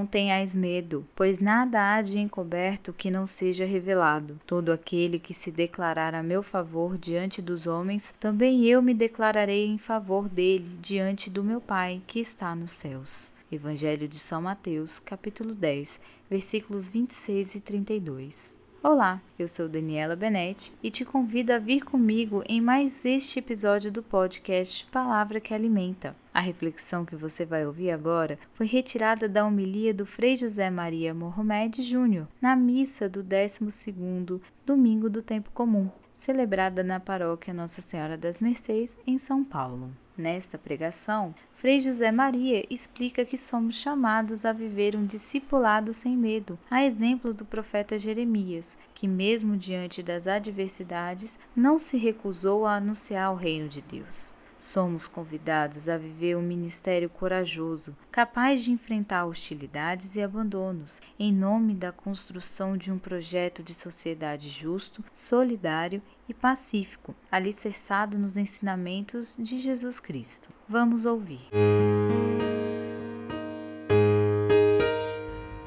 não tenhais medo, pois nada há de encoberto que não seja revelado. Todo aquele que se declarar a meu favor diante dos homens, também eu me declararei em favor dele diante do meu Pai que está nos céus. Evangelho de São Mateus, capítulo 10, versículos 26 e 32. Olá, eu sou Daniela Benetti e te convido a vir comigo em mais este episódio do podcast Palavra que Alimenta. A reflexão que você vai ouvir agora foi retirada da homilia do Frei José Maria Mohamed Júnior na missa do 12º Domingo do Tempo Comum, celebrada na paróquia Nossa Senhora das Mercês, em São Paulo. Nesta pregação, Frei José Maria explica que somos chamados a viver um discipulado sem medo, a exemplo do profeta Jeremias, que, mesmo diante das adversidades, não se recusou a anunciar o reino de Deus. Somos convidados a viver um ministério corajoso, capaz de enfrentar hostilidades e abandonos, em nome da construção de um projeto de sociedade justo, solidário e pacífico, alicerçado nos ensinamentos de Jesus Cristo. Vamos ouvir.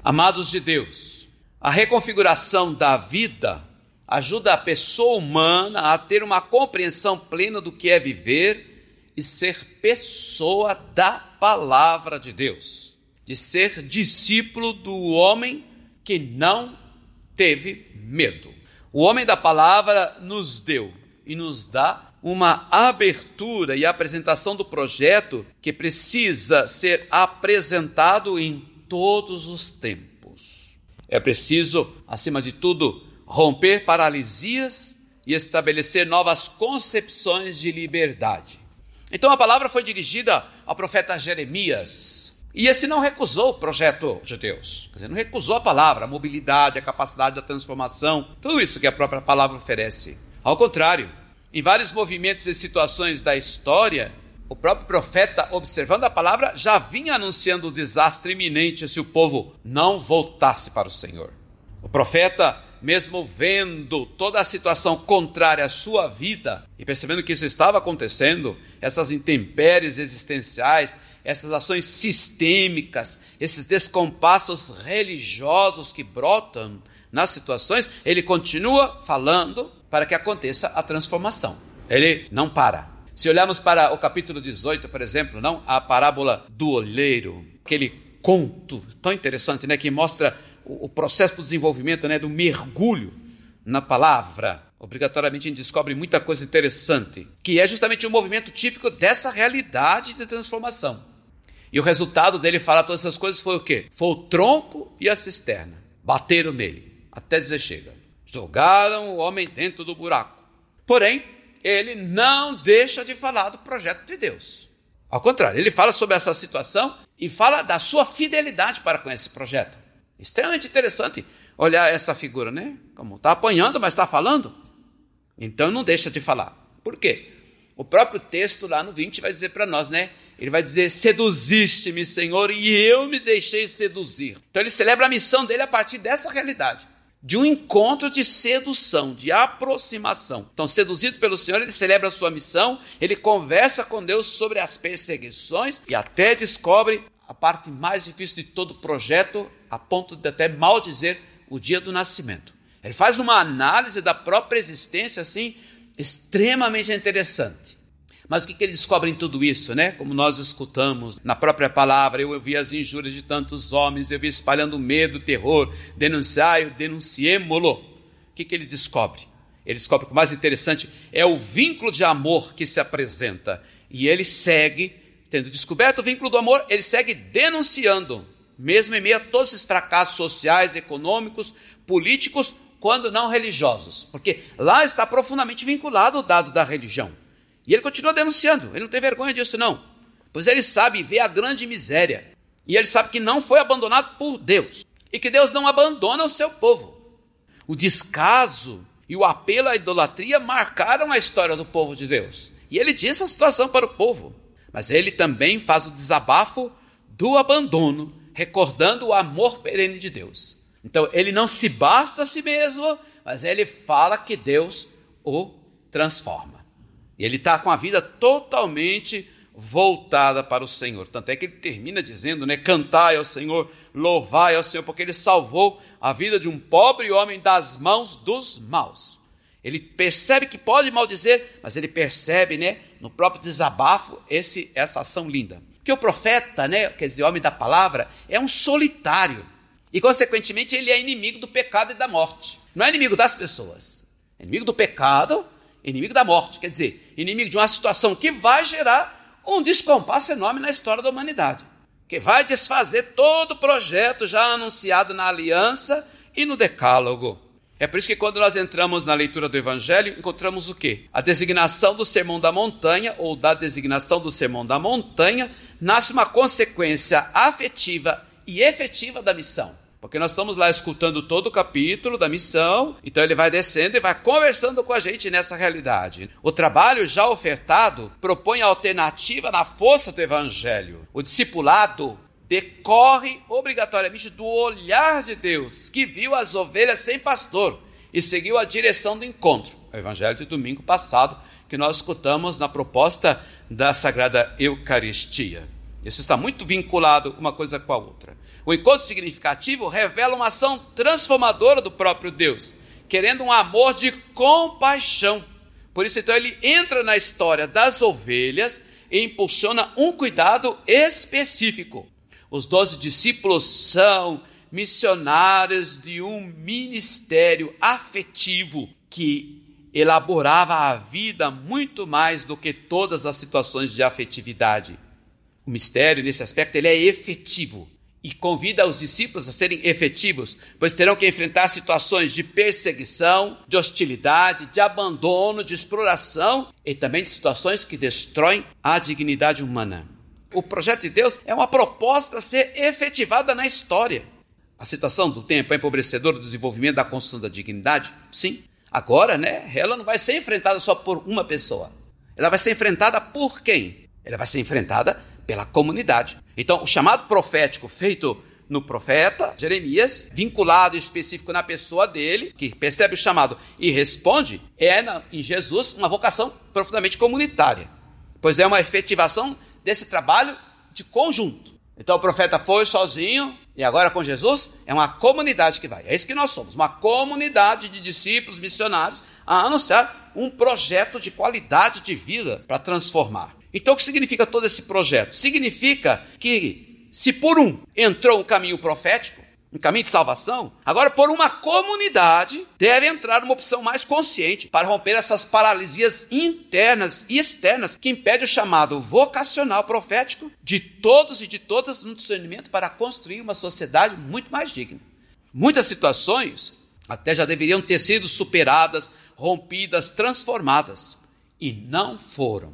Amados de Deus, a reconfiguração da vida ajuda a pessoa humana a ter uma compreensão plena do que é viver e ser pessoa da palavra de Deus, de ser discípulo do homem que não teve medo. O homem da palavra nos deu e nos dá uma abertura e apresentação do projeto que precisa ser apresentado em todos os tempos. É preciso, acima de tudo, romper paralisias e estabelecer novas concepções de liberdade. Então a palavra foi dirigida ao profeta Jeremias. E esse não recusou o projeto de Deus. Quer dizer, não recusou a palavra, a mobilidade, a capacidade da transformação, tudo isso que a própria palavra oferece. Ao contrário, em vários movimentos e situações da história, o próprio profeta, observando a palavra, já vinha anunciando o desastre iminente se o povo não voltasse para o Senhor. O profeta mesmo vendo toda a situação contrária à sua vida e percebendo que isso estava acontecendo, essas intempéries existenciais, essas ações sistêmicas, esses descompassos religiosos que brotam nas situações, ele continua falando para que aconteça a transformação. Ele não para. Se olharmos para o capítulo 18, por exemplo, não a parábola do olheiro, aquele conto tão interessante, né, que mostra o, processo do desenvolvimento, né, do mergulho na palavra. Obrigatoriamente a gente descobre muita coisa interessante, que é justamente um movimento típico dessa realidade de transformação. E o resultado dele falar todas essas coisas foi o quê? Foi o tronco e a cisterna. Bateram nele, até dizer chega. Jogaram o homem dentro do buraco. Porém, ele não deixa de falar do projeto de Deus. Ao contrário, ele fala sobre essa situação e fala da sua fidelidade para com esse projeto. Extremamente interessante olhar essa figura, né? Como está apanhando, mas está falando. Então não deixa de falar. Por quê? O próprio texto lá no 20 vai dizer para nós, né? Ele vai dizer: Seduziste-me, Senhor, e eu me deixei seduzir. Então ele celebra a missão dele a partir dessa realidade, de um encontro de sedução, de aproximação. Então, seduzido pelo Senhor, ele celebra a sua missão, ele conversa com Deus sobre as perseguições e até descobre a parte mais difícil de todo o projeto, a ponto de até mal dizer o dia do nascimento. Ele faz uma análise da própria existência, assim, extremamente interessante. Mas o que, que ele descobre em tudo isso, né? Como nós escutamos na própria palavra, eu ouvi as injúrias de tantos homens, eu vi espalhando medo, terror, denunciai, denunciemo-lo. O que, que ele descobre? Ele descobre que o mais interessante é o vínculo de amor que se apresenta. E ele segue Tendo descoberto o vínculo do amor, ele segue denunciando, mesmo em meio a todos esses fracassos sociais, econômicos, políticos, quando não religiosos. Porque lá está profundamente vinculado o dado da religião. E ele continua denunciando, ele não tem vergonha disso, não. Pois ele sabe ver a grande miséria. E ele sabe que não foi abandonado por Deus. E que Deus não abandona o seu povo. O descaso e o apelo à idolatria marcaram a história do povo de Deus. E ele diz a situação para o povo. Mas ele também faz o desabafo do abandono, recordando o amor perene de Deus. Então ele não se basta a si mesmo, mas ele fala que Deus o transforma. E ele está com a vida totalmente voltada para o Senhor. Tanto é que ele termina dizendo, né, cantai ao Senhor, louvai ao Senhor, porque ele salvou a vida de um pobre homem das mãos dos maus. Ele percebe que pode maldizer, mas ele percebe, né, no próprio desabafo, esse, essa ação linda. Que o profeta, né, quer dizer, homem da palavra, é um solitário. E, consequentemente, ele é inimigo do pecado e da morte. Não é inimigo das pessoas. É inimigo do pecado, inimigo da morte. Quer dizer, inimigo de uma situação que vai gerar um descompasso enorme na história da humanidade. Que vai desfazer todo o projeto já anunciado na aliança e no decálogo. É por isso que quando nós entramos na leitura do Evangelho, encontramos o quê? A designação do Sermão da Montanha, ou da designação do Sermão da Montanha, nasce uma consequência afetiva e efetiva da missão. Porque nós estamos lá escutando todo o capítulo da missão, então ele vai descendo e vai conversando com a gente nessa realidade. O trabalho já ofertado propõe alternativa na força do evangelho. O discipulado decorre obrigatoriamente do olhar de Deus, que viu as ovelhas sem pastor e seguiu a direção do encontro. O evangelho de domingo passado que nós escutamos na proposta da Sagrada Eucaristia. Isso está muito vinculado uma coisa com a outra. O encontro significativo revela uma ação transformadora do próprio Deus, querendo um amor de compaixão. Por isso, então, ele entra na história das ovelhas e impulsiona um cuidado específico. Os doze discípulos são missionários de um ministério afetivo que elaborava a vida muito mais do que todas as situações de afetividade. O mistério, nesse aspecto, ele é efetivo e convida os discípulos a serem efetivos, pois terão que enfrentar situações de perseguição, de hostilidade, de abandono, de exploração e também de situações que destroem a dignidade humana. O projeto de Deus é uma proposta a ser efetivada na história. A situação do tempo é empobrecedora do desenvolvimento da construção da dignidade? Sim. Agora, né, ela não vai ser enfrentada só por uma pessoa. Ela vai ser enfrentada por quem? Ela vai ser enfrentada pela comunidade. Então, o chamado profético feito no profeta Jeremias, vinculado específico na pessoa dele, que percebe o chamado e responde, é na, em Jesus uma vocação profundamente comunitária, pois é uma efetivação desse trabalho de conjunto. Então o profeta foi sozinho e agora com Jesus é uma comunidade que vai. É isso que nós somos, uma comunidade de discípulos missionários a anunciar um projeto de qualidade de vida para transformar. Então o que significa todo esse projeto? Significa que se por um entrou um caminho profético, um caminho de salvação, agora por uma comunidade deve entrar uma opção mais consciente para romper essas paralisias internas e externas que impede o chamado vocacional profético de todos e de todas no discernimento para construir uma sociedade muito mais digna. Muitas situações até já deveriam ter sido superadas, rompidas, transformadas e não foram.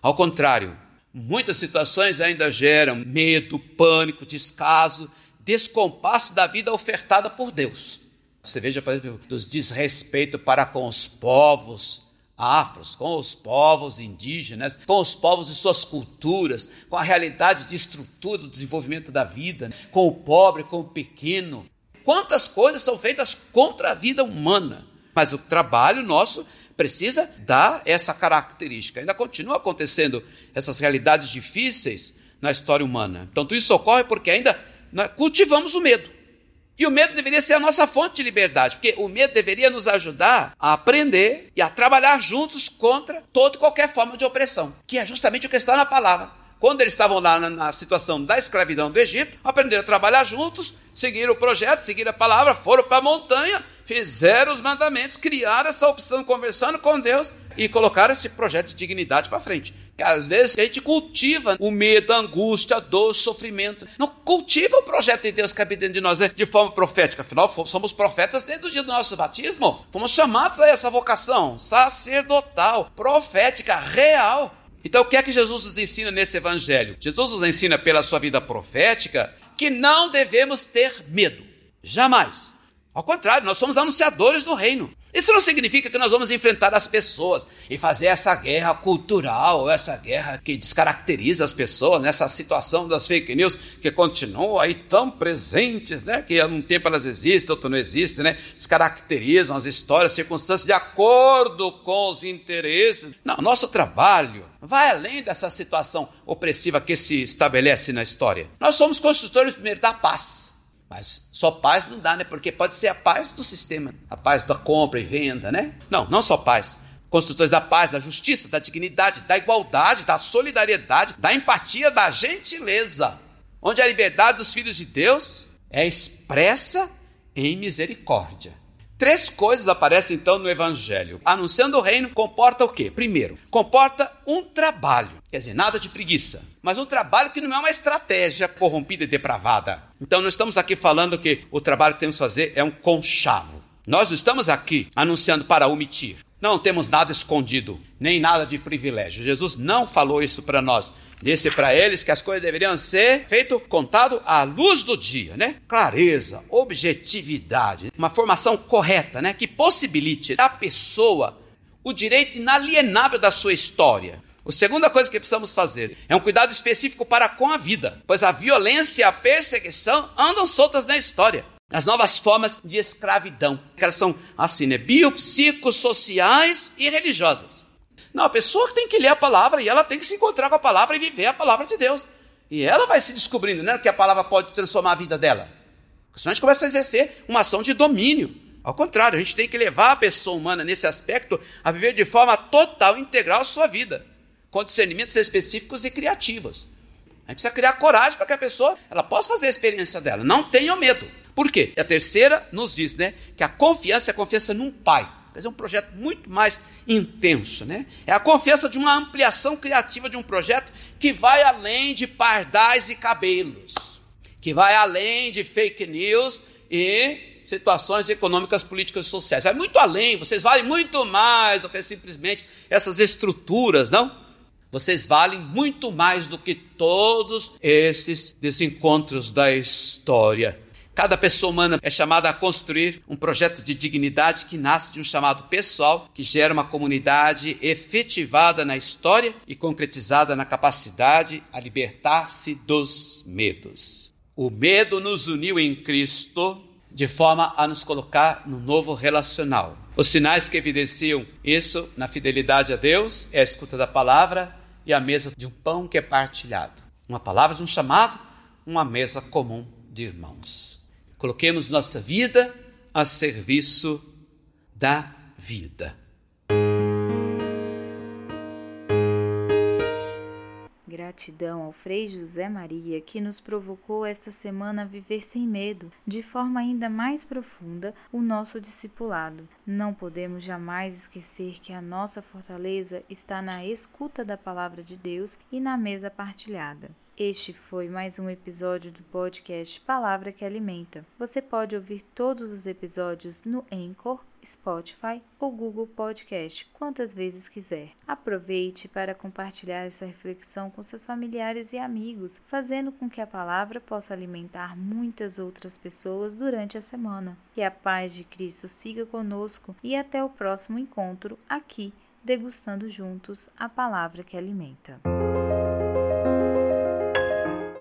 Ao contrário, muitas situações ainda geram medo, pânico, descaso descompasso da vida ofertada por Deus. Você veja, por exemplo, dos desrespeito para com os povos afros, com os povos indígenas, com os povos e suas culturas, com a realidade de estrutura do desenvolvimento da vida, com o pobre, com o pequeno. Quantas coisas são feitas contra a vida humana? Mas o trabalho nosso precisa dar essa característica. Ainda continua acontecendo essas realidades difíceis na história humana. Então, tudo isso ocorre porque ainda cultivamos o medo. E o medo deveria ser a nossa fonte de liberdade, porque o medo deveria nos ajudar a aprender e a trabalhar juntos contra toda e qualquer forma de opressão, que é justamente o que está na palavra. Quando eles estavam lá na, situação da escravidão do Egito, aprenderam a trabalhar juntos, seguiram o projeto, seguiram a palavra, foram para a montanha, fizeram os mandamentos, criaram essa opção conversando com Deus e colocaram esse projeto de dignidade para frente. Que às vezes a gente cultiva o medo, a angústia, a dor, o sofrimento. Não cultiva o projeto de Deus que habita dentro de nós né? de forma profética. Afinal, somos profetas desde o dia do nosso batismo. Fomos chamados a essa vocação sacerdotal, profética, real. Então, o que é que Jesus nos ensina nesse evangelho? Jesus nos ensina pela sua vida profética que não devemos ter medo. Jamais Ao contrário, nós somos anunciadores do reino. Isso não significa que nós vamos enfrentar as pessoas e fazer essa guerra cultural, essa guerra que descaracteriza as pessoas, nessa situação das fake news que continuam aí tão presentes, né? Que um tempo elas existem, outro não existem, né? Descaracterizam as histórias, circunstâncias de acordo com os interesses. Não, nosso trabalho vai além dessa situação opressiva que se estabelece na história. Nós somos construtores primeiro da paz. Mas só paz não dá, né? Porque pode ser a paz do sistema, a paz da compra e venda, né? Não, não só paz. Construtores da paz, da justiça, da dignidade, da igualdade, da solidariedade, da empatia, da gentileza. Onde a liberdade dos filhos de Deus é expressa em misericórdia. Três coisas aparecem então no Evangelho. Anunciando o reino comporta o quê? Primeiro, comporta um trabalho, quer dizer, nada de preguiça, mas um trabalho que não é uma estratégia corrompida e depravada. Então, nós estamos aqui falando que o trabalho que temos que fazer é um conchavo. Nós não estamos aqui anunciando para omitir. Não temos nada escondido, nem nada de privilégio. Jesus não falou isso para nós. Disse para eles que as coisas deveriam ser feito contado à luz do dia, né? Clareza, objetividade, uma formação correta, né, que possibilite à pessoa o direito inalienável da sua história. A segunda coisa que precisamos fazer é um cuidado específico para com a vida, pois a violência e a perseguição andam soltas na história. As novas formas de escravidão, que elas são assim, né, biopsicossociais e religiosas. Não, a pessoa tem que ler a palavra e ela tem que se encontrar com a palavra e viver a palavra de Deus. E ela vai se descobrindo, né, que a palavra pode transformar a vida dela. Senão a gente começa a exercer uma ação de domínio. Ao contrário, a gente tem que levar a pessoa humana nesse aspecto a viver de forma total, integral a sua vida, com discernimentos específicos e criativos. A gente precisa criar coragem para que a pessoa ela possa fazer a experiência dela. Não tenha medo. Por quê? E a terceira nos diz, né, que a confiança é a confiança num pai. Dizer, é um projeto muito mais intenso, né? É a confiança de uma ampliação criativa de um projeto que vai além de pardais e cabelos, que vai além de fake news e situações econômicas, políticas e sociais. Vai muito além, vocês valem muito mais do que simplesmente essas estruturas, não? Vocês valem muito mais do que todos esses desencontros da história. Cada pessoa humana é chamada a construir um projeto de dignidade que nasce de um chamado pessoal, que gera uma comunidade efetivada na história e concretizada na capacidade a libertar-se dos medos. O medo nos uniu em Cristo de forma a nos colocar no novo relacional. Os sinais que evidenciam isso na fidelidade a Deus é a escuta da palavra e a mesa de um pão que é partilhado. Uma palavra de um chamado, uma mesa comum de irmãos. Coloquemos nossa vida a serviço da vida. Gratidão ao Frei José Maria que nos provocou esta semana a viver sem medo, de forma ainda mais profunda, o nosso discipulado. Não podemos jamais esquecer que a nossa fortaleza está na escuta da palavra de Deus e na mesa partilhada. Este foi mais um episódio do podcast Palavra que Alimenta. Você pode ouvir todos os episódios no Anchor, Spotify ou Google Podcast, quantas vezes quiser. Aproveite para compartilhar essa reflexão com seus familiares e amigos, fazendo com que a palavra possa alimentar muitas outras pessoas durante a semana. Que a paz de Cristo siga conosco e até o próximo encontro aqui, degustando juntos a palavra que alimenta.